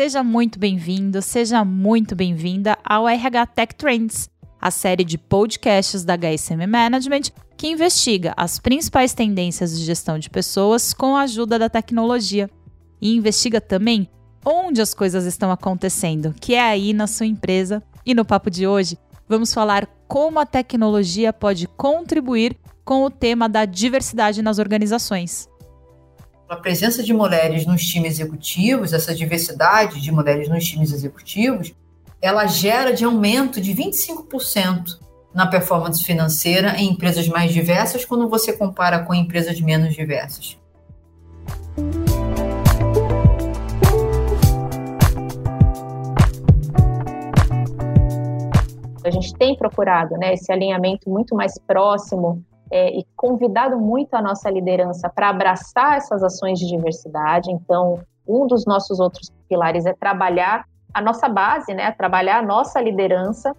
seja muito bem-vindo, seja muito bem-vinda ao RH Tech Trends, a série de podcasts da HSM Management que investiga as principais tendências de gestão de pessoas com a ajuda da tecnologia. E investiga também onde as coisas estão acontecendo, que é aí na sua empresa. E no papo de hoje, vamos falar como a tecnologia pode contribuir com o tema da diversidade nas organizações. A presença de mulheres nos times executivos, essa diversidade de mulheres nos times executivos, ela gera de aumento de 25% na performance financeira em empresas mais diversas quando você compara com empresas menos diversas. A gente tem procurado né, esse alinhamento muito mais próximo é, e convidado muito a nossa liderança para abraçar essas ações de diversidade. Então, um dos nossos outros pilares é trabalhar a nossa base, né, trabalhar a nossa liderança.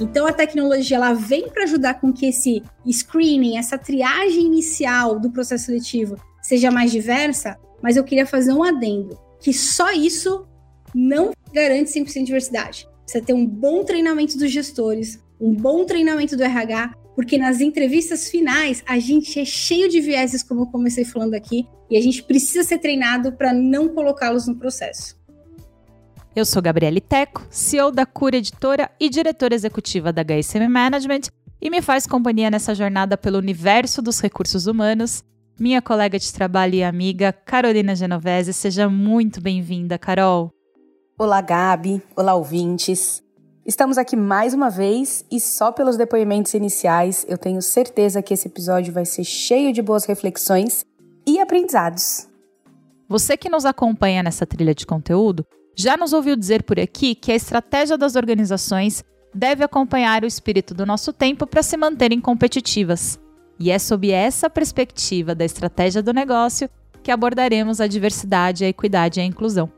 Então a tecnologia ela vem para ajudar com que esse screening, essa triagem inicial do processo seletivo seja mais diversa, mas eu queria fazer um adendo, que só isso não garante 100% de diversidade. Você ter um bom treinamento dos gestores, um bom treinamento do RH, porque nas entrevistas finais a gente é cheio de vieses, como eu comecei falando aqui, e a gente precisa ser treinado para não colocá-los no processo. Eu sou Gabriele Teco, CEO da Cura Editora e diretora executiva da HSM Management, e me faz companhia nessa jornada pelo universo dos recursos humanos. Minha colega de trabalho e amiga, Carolina Genovese, seja muito bem-vinda, Carol. Olá, Gabi. Olá, ouvintes. Estamos aqui mais uma vez e só pelos depoimentos iniciais eu tenho certeza que esse episódio vai ser cheio de boas reflexões e aprendizados. Você que nos acompanha nessa trilha de conteúdo já nos ouviu dizer por aqui que a estratégia das organizações deve acompanhar o espírito do nosso tempo para se manterem competitivas. E é sob essa perspectiva da estratégia do negócio que abordaremos a diversidade, a equidade e a inclusão.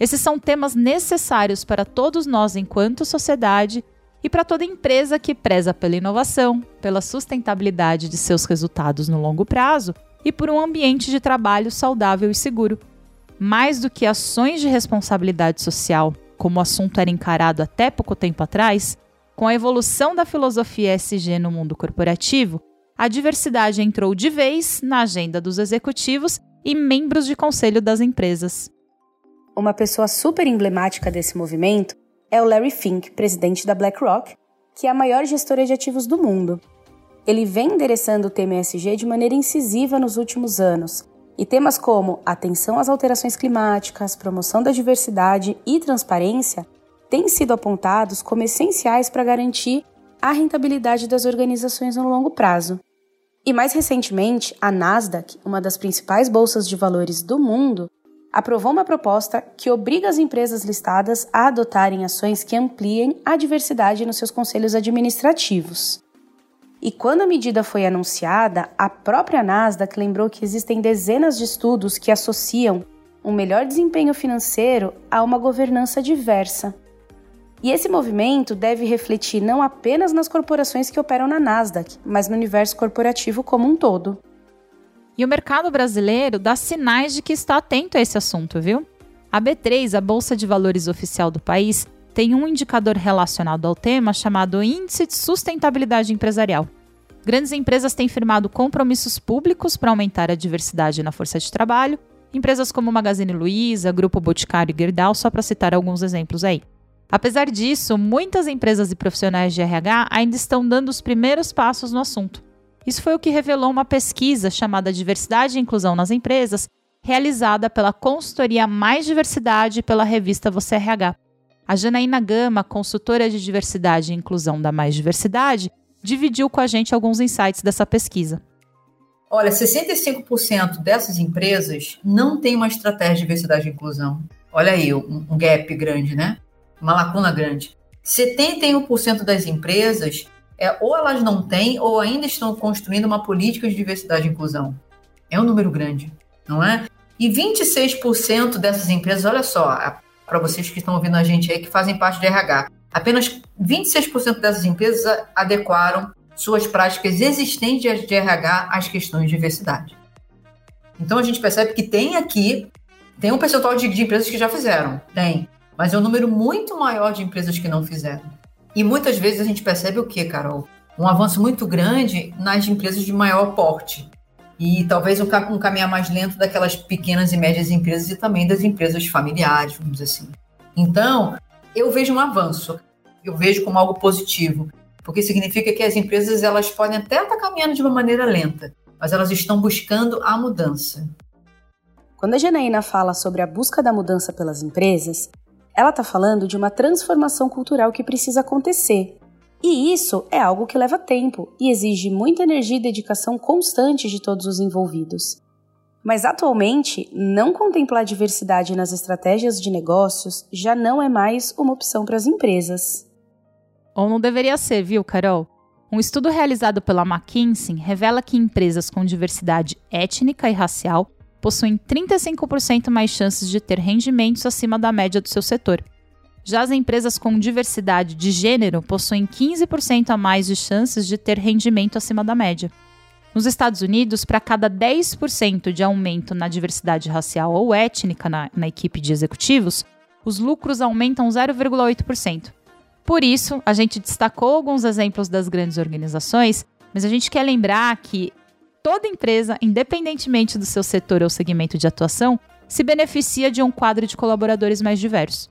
Esses são temas necessários para todos nós enquanto sociedade e para toda empresa que preza pela inovação, pela sustentabilidade de seus resultados no longo prazo e por um ambiente de trabalho saudável e seguro mais do que ações de responsabilidade social, como o assunto era encarado até pouco tempo atrás, com a evolução da filosofia SG no mundo corporativo, a diversidade entrou de vez na agenda dos executivos e membros de conselho das empresas. Uma pessoa super emblemática desse movimento é o Larry Fink, presidente da BlackRock, que é a maior gestora de ativos do mundo. Ele vem endereçando o tema ESG de maneira incisiva nos últimos anos, e temas como atenção às alterações climáticas, promoção da diversidade e transparência têm sido apontados como essenciais para garantir a rentabilidade das organizações no longo prazo. E mais recentemente, a Nasdaq, uma das principais bolsas de valores do mundo, aprovou uma proposta que obriga as empresas listadas a adotarem ações que ampliem a diversidade nos seus conselhos administrativos. E quando a medida foi anunciada, a própria Nasdaq lembrou que existem dezenas de estudos que associam um melhor desempenho financeiro a uma governança diversa. E esse movimento deve refletir não apenas nas corporações que operam na Nasdaq, mas no universo corporativo como um todo. E o mercado brasileiro dá sinais de que está atento a esse assunto, viu? A B3, a Bolsa de Valores oficial do país, tem um indicador relacionado ao tema chamado Índice de Sustentabilidade Empresarial. Grandes empresas têm firmado compromissos públicos para aumentar a diversidade na força de trabalho, empresas como Magazine Luiza, Grupo Boticário e Gerdau, só para citar alguns exemplos aí. Apesar disso, muitas empresas e profissionais de RH ainda estão dando os primeiros passos no assunto. Isso foi o que revelou uma pesquisa chamada Diversidade e Inclusão nas Empresas, realizada pela consultoria Mais Diversidade pela revista Você RH. A Janaína Gama, consultora de diversidade e inclusão da Mais Diversidade, dividiu com a gente alguns insights dessa pesquisa. Olha, 65% dessas empresas não tem uma estratégia de diversidade e inclusão. Olha aí, um gap grande, né? Uma lacuna grande. 71% das empresas, é, ou elas não têm, ou ainda estão construindo uma política de diversidade e inclusão. É um número grande, não é? E 26% dessas empresas, olha só, para vocês que estão ouvindo a gente aí, que fazem parte de RH. Apenas 26% dessas empresas adequaram suas práticas existentes de RH às questões de diversidade. Então a gente percebe que tem aqui, tem um percentual de, de empresas que já fizeram, tem, mas é um número muito maior de empresas que não fizeram. E muitas vezes a gente percebe o que, Carol? Um avanço muito grande nas empresas de maior porte. E talvez um, um caminhar mais lento daquelas pequenas e médias empresas e também das empresas familiares, vamos dizer assim. Então, eu vejo um avanço, eu vejo como algo positivo, porque significa que as empresas elas podem até estar caminhando de uma maneira lenta, mas elas estão buscando a mudança. Quando a Janaína fala sobre a busca da mudança pelas empresas, ela está falando de uma transformação cultural que precisa acontecer. E isso é algo que leva tempo e exige muita energia e dedicação constante de todos os envolvidos. Mas atualmente, não contemplar diversidade nas estratégias de negócios já não é mais uma opção para as empresas. Ou não deveria ser, viu, Carol? Um estudo realizado pela McKinsey revela que empresas com diversidade étnica e racial possuem 35% mais chances de ter rendimentos acima da média do seu setor. Já as empresas com diversidade de gênero possuem 15% a mais de chances de ter rendimento acima da média. Nos Estados Unidos, para cada 10% de aumento na diversidade racial ou étnica na, na equipe de executivos, os lucros aumentam 0,8%. Por isso, a gente destacou alguns exemplos das grandes organizações, mas a gente quer lembrar que toda empresa, independentemente do seu setor ou segmento de atuação, se beneficia de um quadro de colaboradores mais diverso.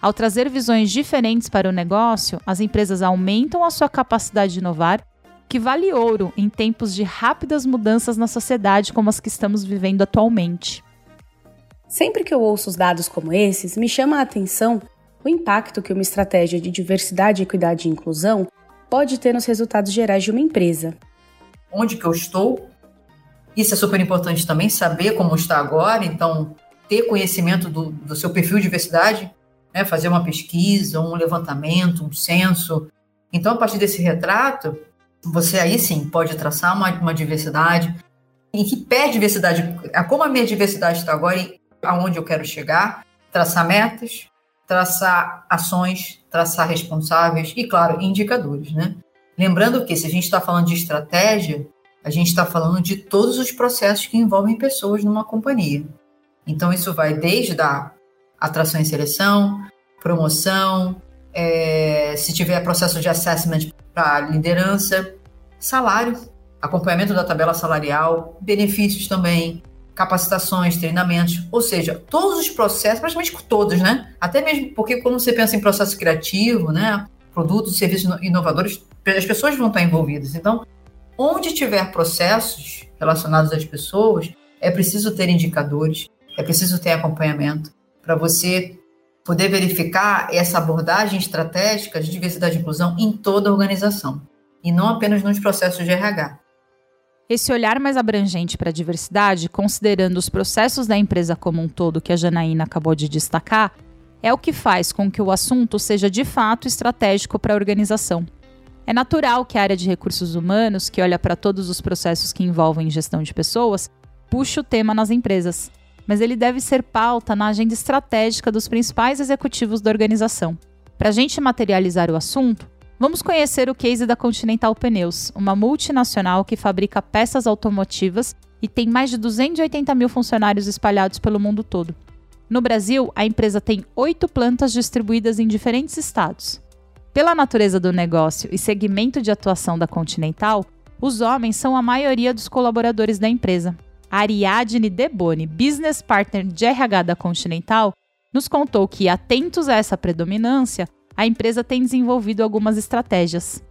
Ao trazer visões diferentes para o negócio, as empresas aumentam a sua capacidade de inovar, que vale ouro em tempos de rápidas mudanças na sociedade como as que estamos vivendo atualmente. Sempre que eu ouço os dados como esses, me chama a atenção o impacto que uma estratégia de diversidade, equidade e inclusão pode ter nos resultados gerais de uma empresa. Onde que eu estou? Isso é super importante também, saber como está agora, então ter conhecimento do, do seu perfil de diversidade, né, fazer uma pesquisa, um levantamento, um censo. Então, a partir desse retrato, você aí sim pode traçar uma, uma diversidade. Em que pé diversidade, como a minha diversidade está agora e aonde eu quero chegar, traçar metas, traçar ações, traçar responsáveis e, claro, indicadores, né? Lembrando que se a gente está falando de estratégia, a gente está falando de todos os processos que envolvem pessoas numa companhia. Então, isso vai desde a atração e seleção, promoção, é, se tiver processo de assessment para liderança, salário, acompanhamento da tabela salarial, benefícios também, capacitações, treinamentos, ou seja, todos os processos, praticamente todos, né? Até mesmo porque quando você pensa em processo criativo, né, produtos e serviços inovadores, as pessoas vão estar envolvidas. Então, onde tiver processos relacionados às pessoas, é preciso ter indicadores, é preciso ter acompanhamento para você poder verificar essa abordagem estratégica de diversidade e inclusão em toda a organização e não apenas nos processos de RH. Esse olhar mais abrangente para a diversidade, considerando os processos da empresa como um todo que a Janaína acabou de destacar, é o que faz com que o assunto seja de fato estratégico para a organização. É natural que a área de recursos humanos, que olha para todos os processos que envolvem gestão de pessoas, puxe o tema nas empresas, mas ele deve ser pauta na agenda estratégica dos principais executivos da organização. Para a gente materializar o assunto, Vamos conhecer o case da Continental Pneus, uma multinacional que fabrica peças automotivas e tem mais de 280 mil funcionários espalhados pelo mundo todo. No Brasil, a empresa tem oito plantas distribuídas em diferentes estados. Pela natureza do negócio e segmento de atuação da Continental, os homens são a maioria dos colaboradores da empresa. Ariadne Deboni, business partner de RH da Continental, nos contou que, atentos a essa predominância, a empresa tem desenvolvido algumas estratégias.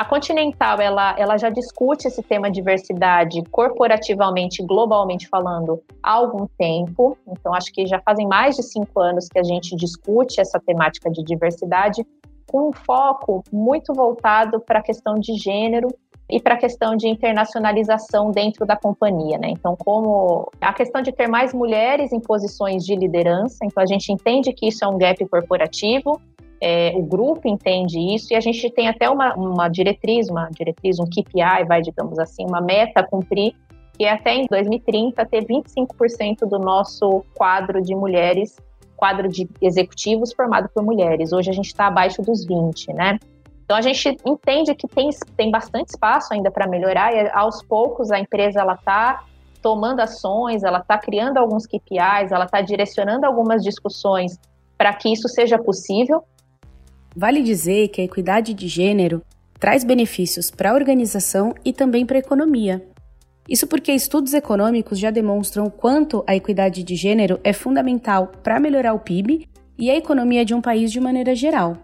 A Continental ela, ela já discute esse tema diversidade corporativamente, globalmente falando, há algum tempo. Então, acho que já fazem mais de cinco anos que a gente discute essa temática de diversidade, com um foco muito voltado para a questão de gênero e para a questão de internacionalização dentro da companhia, né? Então, como a questão de ter mais mulheres em posições de liderança, então a gente entende que isso é um gap corporativo, é, o grupo entende isso e a gente tem até uma, uma diretriz, uma diretriz, um KPI, vai, digamos assim, uma meta a cumprir, que é até em 2030 ter 25% do nosso quadro de mulheres, quadro de executivos formado por mulheres. Hoje a gente está abaixo dos 20, né? Então a gente entende que tem, tem bastante espaço ainda para melhorar e aos poucos a empresa ela está tomando ações, ela está criando alguns KPIs, ela está direcionando algumas discussões para que isso seja possível. Vale dizer que a equidade de gênero traz benefícios para a organização e também para a economia. Isso porque estudos econômicos já demonstram o quanto a equidade de gênero é fundamental para melhorar o PIB e a economia de um país de maneira geral.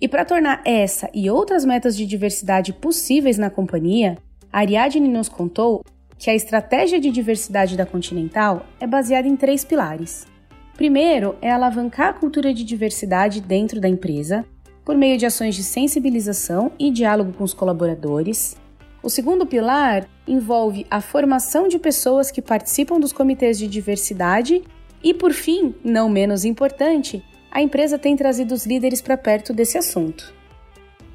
E para tornar essa e outras metas de diversidade possíveis na companhia, a Ariadne nos contou que a estratégia de diversidade da Continental é baseada em três pilares. Primeiro é alavancar a cultura de diversidade dentro da empresa, por meio de ações de sensibilização e diálogo com os colaboradores. O segundo pilar envolve a formação de pessoas que participam dos comitês de diversidade e, por fim, não menos importante, a empresa tem trazido os líderes para perto desse assunto.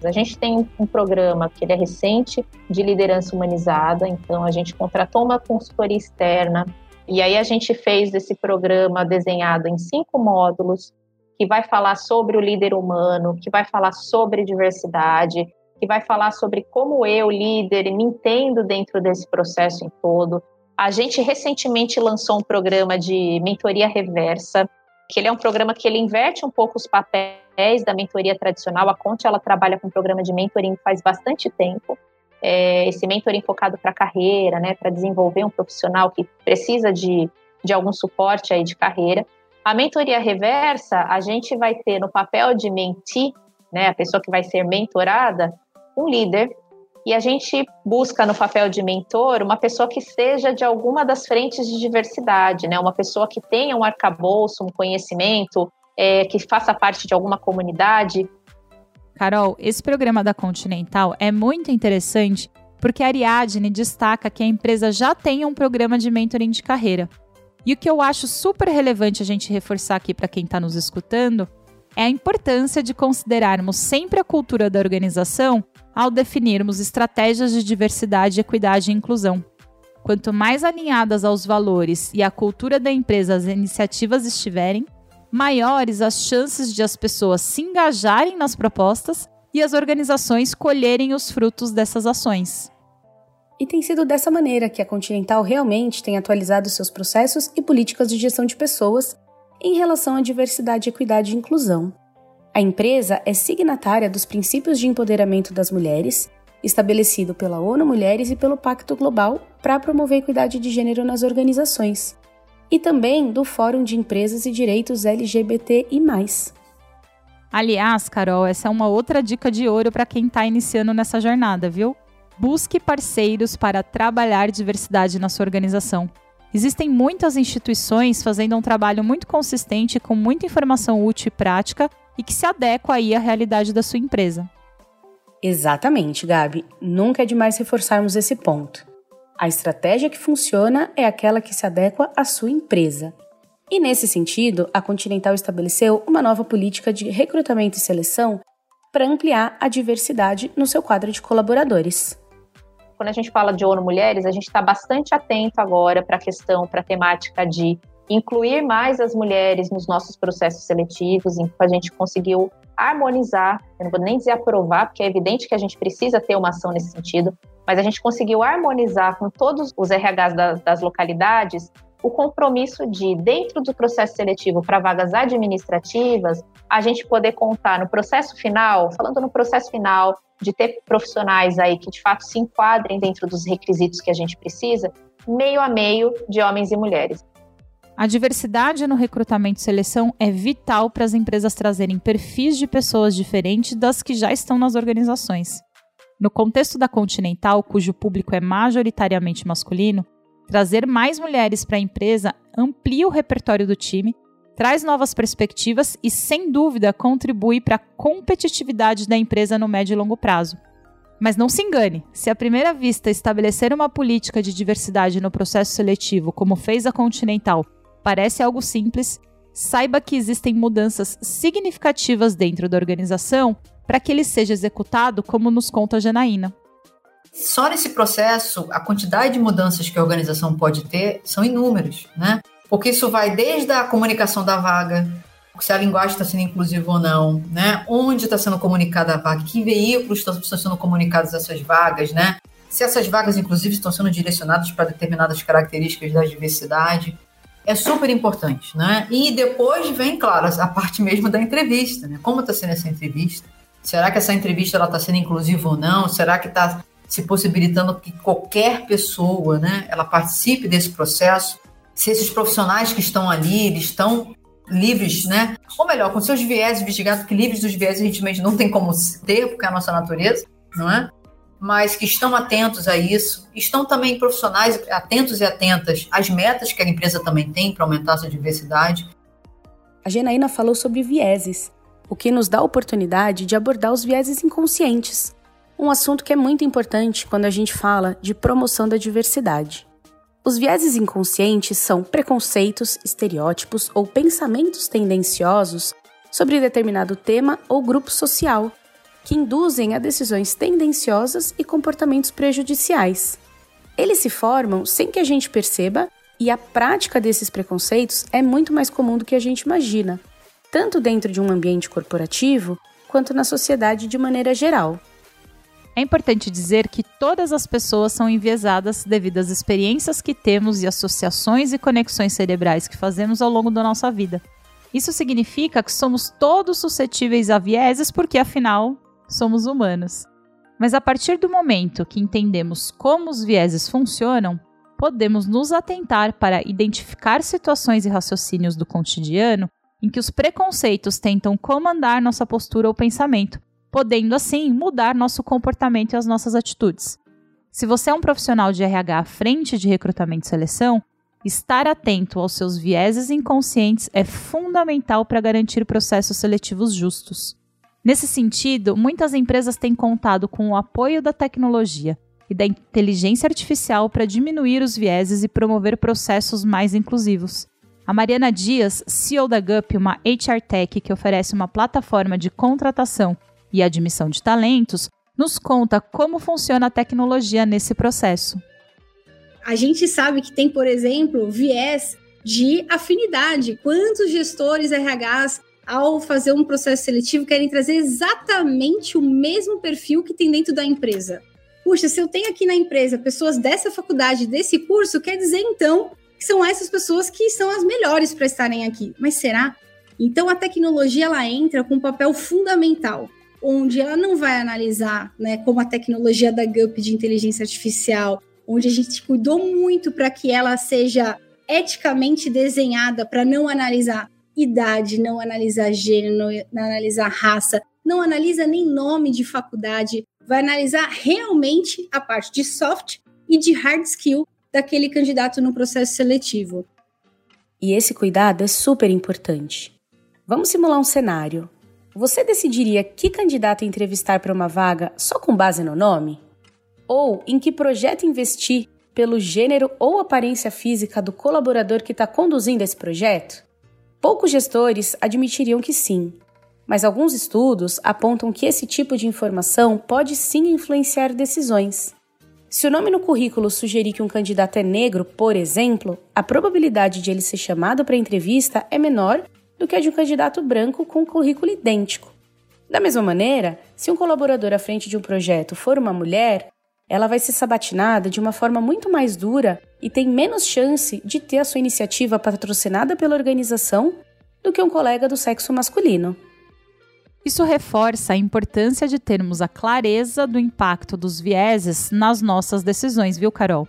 A gente tem um programa que ele é recente de liderança humanizada, então a gente contratou uma consultoria externa e aí a gente fez esse programa desenhado em cinco módulos que vai falar sobre o líder humano, que vai falar sobre diversidade, que vai falar sobre como eu, líder, me entendo dentro desse processo em todo. A gente recentemente lançou um programa de mentoria reversa, que ele é um programa que ele inverte um pouco os papéis da mentoria tradicional. A Conte ela trabalha com um programa de mentoring faz bastante tempo. É, esse mentoring focado para carreira, né, para desenvolver um profissional que precisa de, de algum suporte aí de carreira. A mentoria reversa, a gente vai ter no papel de mentir, né, a pessoa que vai ser mentorada, um líder, e a gente busca no papel de mentor uma pessoa que seja de alguma das frentes de diversidade, né, uma pessoa que tenha um arcabouço, um conhecimento, é, que faça parte de alguma comunidade. Carol, esse programa da Continental é muito interessante porque a Ariadne destaca que a empresa já tem um programa de mentoring de carreira. E o que eu acho super relevante a gente reforçar aqui para quem está nos escutando é a importância de considerarmos sempre a cultura da organização ao definirmos estratégias de diversidade, equidade e inclusão. Quanto mais alinhadas aos valores e à cultura da empresa as iniciativas estiverem, maiores as chances de as pessoas se engajarem nas propostas e as organizações colherem os frutos dessas ações. E tem sido dessa maneira que a Continental realmente tem atualizado seus processos e políticas de gestão de pessoas em relação à diversidade, equidade e inclusão. A empresa é signatária dos princípios de empoderamento das mulheres, estabelecido pela ONU Mulheres e pelo Pacto Global para promover a equidade de gênero nas organizações, e também do Fórum de Empresas e Direitos LGBTI. Aliás, Carol, essa é uma outra dica de ouro para quem está iniciando nessa jornada, viu? Busque parceiros para trabalhar diversidade na sua organização. Existem muitas instituições fazendo um trabalho muito consistente com muita informação útil e prática e que se adequa aí à realidade da sua empresa. Exatamente, Gabi. Nunca é demais reforçarmos esse ponto. A estratégia que funciona é aquela que se adequa à sua empresa. E nesse sentido, a Continental estabeleceu uma nova política de recrutamento e seleção para ampliar a diversidade no seu quadro de colaboradores quando a gente fala de ONU Mulheres, a gente está bastante atento agora para a questão, para a temática de incluir mais as mulheres nos nossos processos seletivos, em que a gente conseguiu harmonizar, eu não vou nem dizer aprovar, porque é evidente que a gente precisa ter uma ação nesse sentido, mas a gente conseguiu harmonizar com todos os RHs das, das localidades o compromisso de, dentro do processo seletivo para vagas administrativas, a gente poder contar no processo final, falando no processo final, de ter profissionais aí que de fato se enquadrem dentro dos requisitos que a gente precisa, meio a meio de homens e mulheres. A diversidade no recrutamento e seleção é vital para as empresas trazerem perfis de pessoas diferentes das que já estão nas organizações. No contexto da Continental, cujo público é majoritariamente masculino, trazer mais mulheres para a empresa amplia o repertório do time traz novas perspectivas e, sem dúvida, contribui para a competitividade da empresa no médio e longo prazo. Mas não se engane, se à primeira vista estabelecer uma política de diversidade no processo seletivo, como fez a Continental, parece algo simples, saiba que existem mudanças significativas dentro da organização para que ele seja executado, como nos conta a Janaína. Só nesse processo, a quantidade de mudanças que a organização pode ter são inúmeras, né? porque isso vai desde a comunicação da vaga, se a linguagem está sendo inclusiva ou não, né? Onde está sendo comunicada a vaga, que veículos estão, estão sendo comunicados essas vagas, né? Se essas vagas, inclusive, estão sendo direcionadas para determinadas características da diversidade. É super importante, né? E depois vem, claro, a parte mesmo da entrevista, né? Como está sendo essa entrevista? Será que essa entrevista está sendo inclusiva ou não? Será que está se possibilitando que qualquer pessoa, né, ela participe desse processo? Se esses profissionais que estão ali, eles estão livres, né? Ou melhor, com seus viés investigados, que livres dos viés a gente mesmo não tem como ter, porque é a nossa natureza, não é? Mas que estão atentos a isso, estão também profissionais atentos e atentas às metas que a empresa também tem para aumentar sua diversidade. A Genaína falou sobre vieses, o que nos dá a oportunidade de abordar os vieses inconscientes, um assunto que é muito importante quando a gente fala de promoção da diversidade. Os vieses inconscientes são preconceitos, estereótipos ou pensamentos tendenciosos sobre determinado tema ou grupo social, que induzem a decisões tendenciosas e comportamentos prejudiciais. Eles se formam sem que a gente perceba e a prática desses preconceitos é muito mais comum do que a gente imagina, tanto dentro de um ambiente corporativo quanto na sociedade de maneira geral. É importante dizer que todas as pessoas são enviesadas devido às experiências que temos e associações e conexões cerebrais que fazemos ao longo da nossa vida. Isso significa que somos todos suscetíveis a vieses porque, afinal, somos humanos. Mas a partir do momento que entendemos como os vieses funcionam, podemos nos atentar para identificar situações e raciocínios do cotidiano em que os preconceitos tentam comandar nossa postura ou pensamento, podendo assim mudar nosso comportamento e as nossas atitudes. Se você é um profissional de RH à frente de recrutamento e seleção, estar atento aos seus vieses inconscientes é fundamental para garantir processos seletivos justos. Nesse sentido, muitas empresas têm contado com o apoio da tecnologia e da inteligência artificial para diminuir os vieses e promover processos mais inclusivos. A Mariana Dias, CEO da GUP, uma HR Tech que oferece uma plataforma de contratação e admissão de talentos, nos conta como funciona a tecnologia nesse processo. A gente sabe que tem, por exemplo, viés de afinidade. Quantos gestores RHs, ao fazer um processo seletivo, querem trazer exatamente o mesmo perfil que tem dentro da empresa? Puxa, se eu tenho aqui na empresa pessoas dessa faculdade, desse curso, quer dizer então que são essas pessoas que são as melhores para estarem aqui. Mas será? Então a tecnologia ela entra com um papel fundamental onde ela não vai analisar, né, como a tecnologia da GUP de inteligência artificial, onde a gente cuidou muito para que ela seja eticamente desenhada para não analisar idade, não analisar gênero, não analisar raça, não analisa nem nome de faculdade, vai analisar realmente a parte de soft e de hard skill daquele candidato no processo seletivo. E esse cuidado é super importante. Vamos simular um cenário. Você decidiria que candidato entrevistar para uma vaga só com base no nome? Ou em que projeto investir pelo gênero ou aparência física do colaborador que está conduzindo esse projeto? Poucos gestores admitiriam que sim, mas alguns estudos apontam que esse tipo de informação pode sim influenciar decisões. Se o nome no currículo sugerir que um candidato é negro, por exemplo, a probabilidade de ele ser chamado para entrevista é menor do que a de um candidato branco com um currículo idêntico. Da mesma maneira, se um colaborador à frente de um projeto for uma mulher, ela vai ser sabatinada de uma forma muito mais dura e tem menos chance de ter a sua iniciativa patrocinada pela organização do que um colega do sexo masculino. Isso reforça a importância de termos a clareza do impacto dos vieses nas nossas decisões, viu, Carol?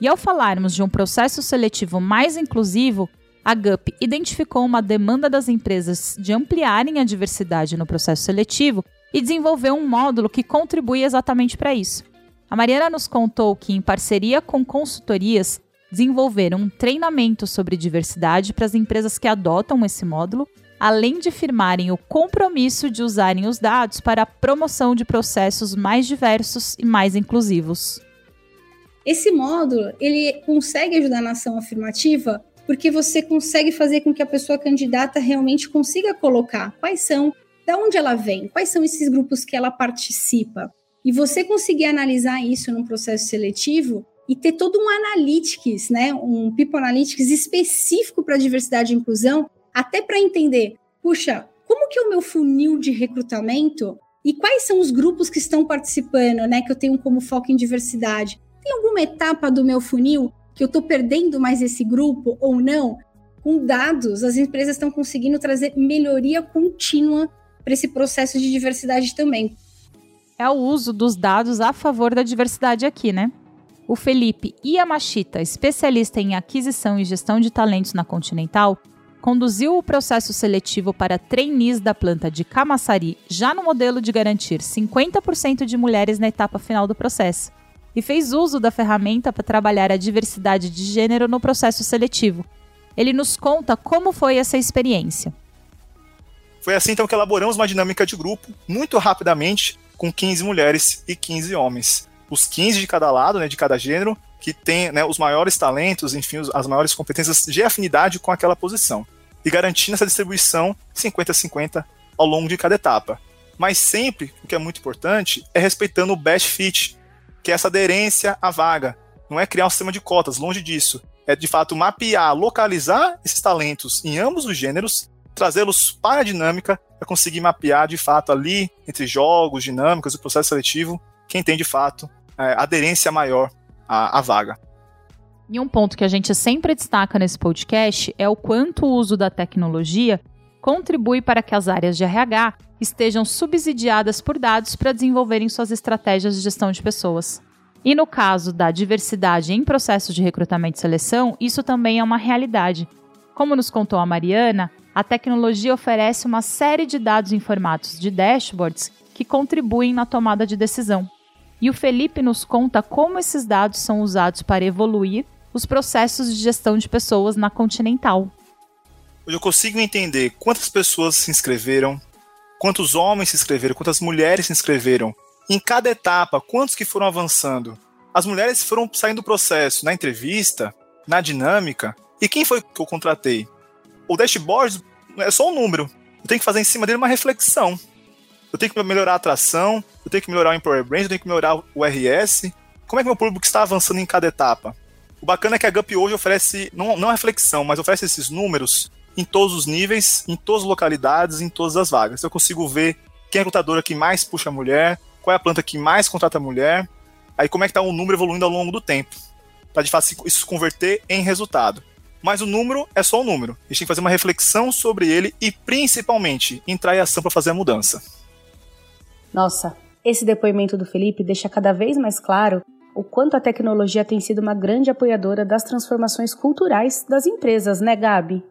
E ao falarmos de um processo seletivo mais inclusivo, a GUP identificou uma demanda das empresas de ampliarem a diversidade no processo seletivo e desenvolveu um módulo que contribui exatamente para isso. A Mariana nos contou que, em parceria com consultorias, desenvolveram um treinamento sobre diversidade para as empresas que adotam esse módulo, além de firmarem o compromisso de usarem os dados para a promoção de processos mais diversos e mais inclusivos. Esse módulo ele consegue ajudar na ação afirmativa porque você consegue fazer com que a pessoa candidata realmente consiga colocar quais são, da onde ela vem, quais são esses grupos que ela participa. E você conseguir analisar isso num processo seletivo e ter todo um analytics, né, um people analytics específico para diversidade e inclusão, até para entender puxa, como que é o meu funil de recrutamento e quais são os grupos que estão participando, né, que eu tenho como foco em diversidade? Tem alguma etapa do meu funil que eu estou perdendo mais esse grupo ou não? Com dados, as empresas estão conseguindo trazer melhoria contínua para esse processo de diversidade também. É o uso dos dados a favor da diversidade aqui, né? O Felipe Yamashita, especialista em aquisição e gestão de talentos na Continental, conduziu o processo seletivo para trainees da planta de Camaçari já no modelo de garantir 50% de mulheres na etapa final do processo e fez uso da ferramenta para trabalhar a diversidade de gênero no processo seletivo. Ele nos conta como foi essa experiência. Foi assim então que elaboramos uma dinâmica de grupo muito rapidamente com 15 mulheres e 15 homens os 15 de cada lado, né, de cada gênero, que tem né, os maiores talentos, enfim, as maiores competências de afinidade com aquela posição. E garantindo essa distribuição 50-50 ao longo de cada etapa. Mas sempre, o que é muito importante, é respeitando o best fit, que é essa aderência à vaga. Não é criar um sistema de cotas, longe disso. É de fato mapear, localizar esses talentos em ambos os gêneros, trazê-los para a dinâmica, para conseguir mapear de fato ali, entre jogos, dinâmicas, o processo seletivo, quem tem de fato é, aderência maior à, à vaga. E um ponto que a gente sempre destaca nesse podcast é o quanto o uso da tecnologia contribui para que as áreas de RH estejam subsidiadas por dados para desenvolverem suas estratégias de gestão de pessoas. E no caso da diversidade em processos de recrutamento e seleção, isso também é uma realidade. Como nos contou a Mariana, a tecnologia oferece uma série de dados em formatos de dashboards que contribuem na tomada de decisão. E o Felipe nos conta como esses dados são usados para evoluir os processos de gestão de pessoas na Continental. Hoje eu consigo entender quantas pessoas se inscreveram, quantos homens se inscreveram, quantas mulheres se inscreveram, em cada etapa, quantos que foram avançando. As mulheres foram saindo do processo na entrevista, na dinâmica, e quem foi que eu contratei? O dashboard é só um número. Eu tenho que fazer em cima dele uma reflexão eu tenho que melhorar a atração, eu tenho que melhorar o Empower Brand, eu tenho que melhorar o RS. Como é que meu público está avançando em cada etapa? O bacana é que a GUP hoje oferece, não, não reflexão, mas oferece esses números em todos os níveis, em todas as localidades, em todas as vagas. Eu consigo ver quem é a recrutadora que mais puxa a mulher, qual é a planta que mais contrata a mulher, aí como é que está o número evoluindo ao longo do tempo, para de fato isso se converter em resultado. Mas o número é só um número. A gente tem que fazer uma reflexão sobre ele e, principalmente, entrar em ação para fazer a mudança. Nossa, esse depoimento do Felipe deixa cada vez mais claro o quanto a tecnologia tem sido uma grande apoiadora das transformações culturais das empresas, né, Gabi?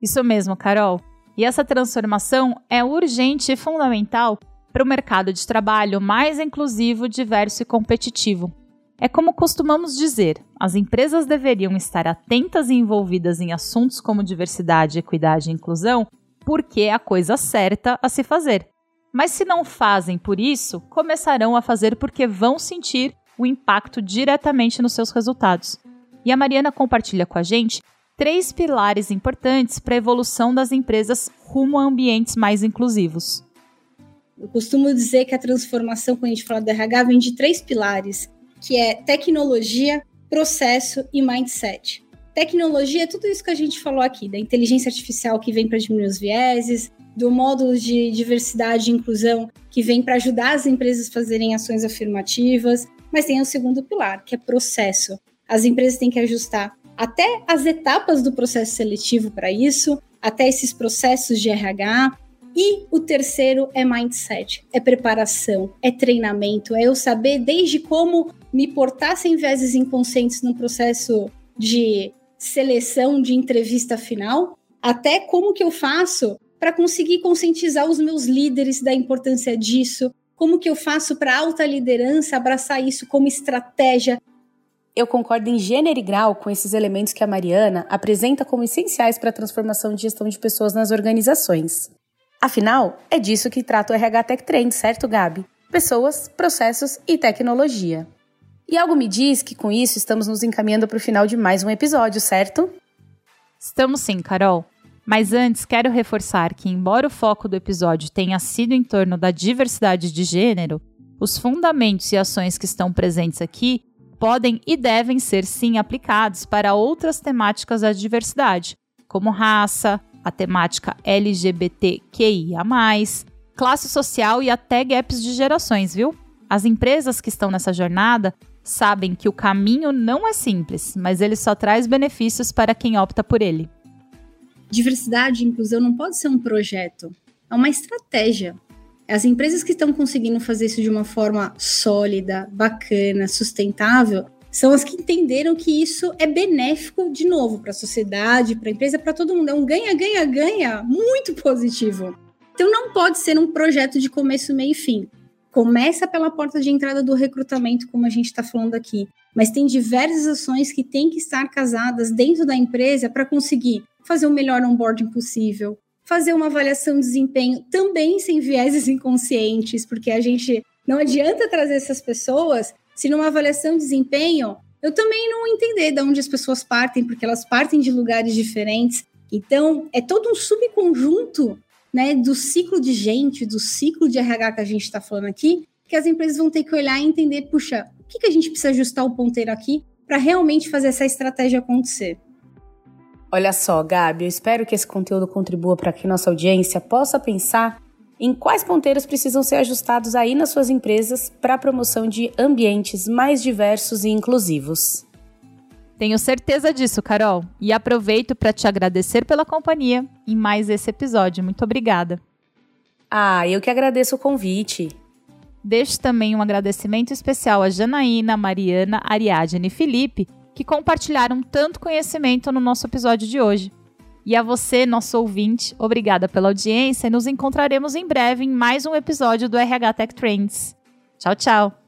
Isso mesmo, Carol. E essa transformação é urgente e fundamental para o mercado de trabalho mais inclusivo, diverso e competitivo. É como costumamos dizer, as empresas deveriam estar atentas e envolvidas em assuntos como diversidade, equidade e inclusão, porque é a coisa certa a se fazer. Mas se não fazem por isso, começarão a fazer porque vão sentir o impacto diretamente nos seus resultados. E a Mariana compartilha com a gente três pilares importantes para a evolução das empresas rumo a ambientes mais inclusivos. Eu costumo dizer que a transformação, quando a gente fala do RH, vem de três pilares, que é tecnologia, processo e mindset. Tecnologia é tudo isso que a gente falou aqui, da inteligência artificial que vem para diminuir os vieses, do módulo de diversidade e inclusão, que vem para ajudar as empresas a fazerem ações afirmativas, mas tem o segundo pilar, que é processo. As empresas têm que ajustar até as etapas do processo seletivo para isso, até esses processos de RH. E o terceiro é mindset, é preparação, é treinamento, é eu saber desde como me portar sem vezes inconscientes no processo de seleção, de entrevista final, até como que eu faço para conseguir conscientizar os meus líderes da importância disso? Como que eu faço para a alta liderança abraçar isso como estratégia? Eu concordo em gênero e grau com esses elementos que a Mariana apresenta como essenciais para a transformação de gestão de pessoas nas organizações. Afinal, é disso que trata o RH Tech Trend, certo, Gabi? Pessoas, processos e tecnologia. E algo me diz que com isso estamos nos encaminhando para o final de mais um episódio, certo? Estamos sim, Carol. Mas antes, quero reforçar que, embora o foco do episódio tenha sido em torno da diversidade de gênero, os fundamentos e ações que estão presentes aqui podem e devem ser sim aplicados para outras temáticas da diversidade, como raça, a temática LGBTQIA, classe social e até gaps de gerações, viu? As empresas que estão nessa jornada sabem que o caminho não é simples, mas ele só traz benefícios para quem opta por ele. Diversidade e inclusão não pode ser um projeto, é uma estratégia. As empresas que estão conseguindo fazer isso de uma forma sólida, bacana, sustentável, são as que entenderam que isso é benéfico, de novo, para a sociedade, para a empresa, para todo mundo. É um ganha-ganha-ganha muito positivo. Então não pode ser um projeto de começo, meio e fim. Começa pela porta de entrada do recrutamento, como a gente está falando aqui, mas tem diversas ações que têm que estar casadas dentro da empresa para conseguir fazer o melhor onboarding possível, fazer uma avaliação de desempenho também sem vieses inconscientes, porque a gente não adianta trazer essas pessoas se numa avaliação de desempenho eu também não entender de onde as pessoas partem, porque elas partem de lugares diferentes. Então, é todo um subconjunto né, do ciclo de gente, do ciclo de RH que a gente está falando aqui, que as empresas vão ter que olhar e entender, puxa, o que, que a gente precisa ajustar o ponteiro aqui para realmente fazer essa estratégia acontecer. Olha só, Gabi, eu espero que esse conteúdo contribua para que nossa audiência possa pensar em quais ponteiros precisam ser ajustados aí nas suas empresas para a promoção de ambientes mais diversos e inclusivos. Tenho certeza disso, Carol. E aproveito para te agradecer pela companhia em mais esse episódio. Muito obrigada. Ah, eu que agradeço o convite. Deixo também um agradecimento especial a Janaína, Mariana, Ariadne e Felipe, que compartilharam tanto conhecimento no nosso episódio de hoje. E a você, nosso ouvinte, obrigada pela audiência e nos encontraremos em breve em mais um episódio do RH Tech Trends. Tchau, tchau!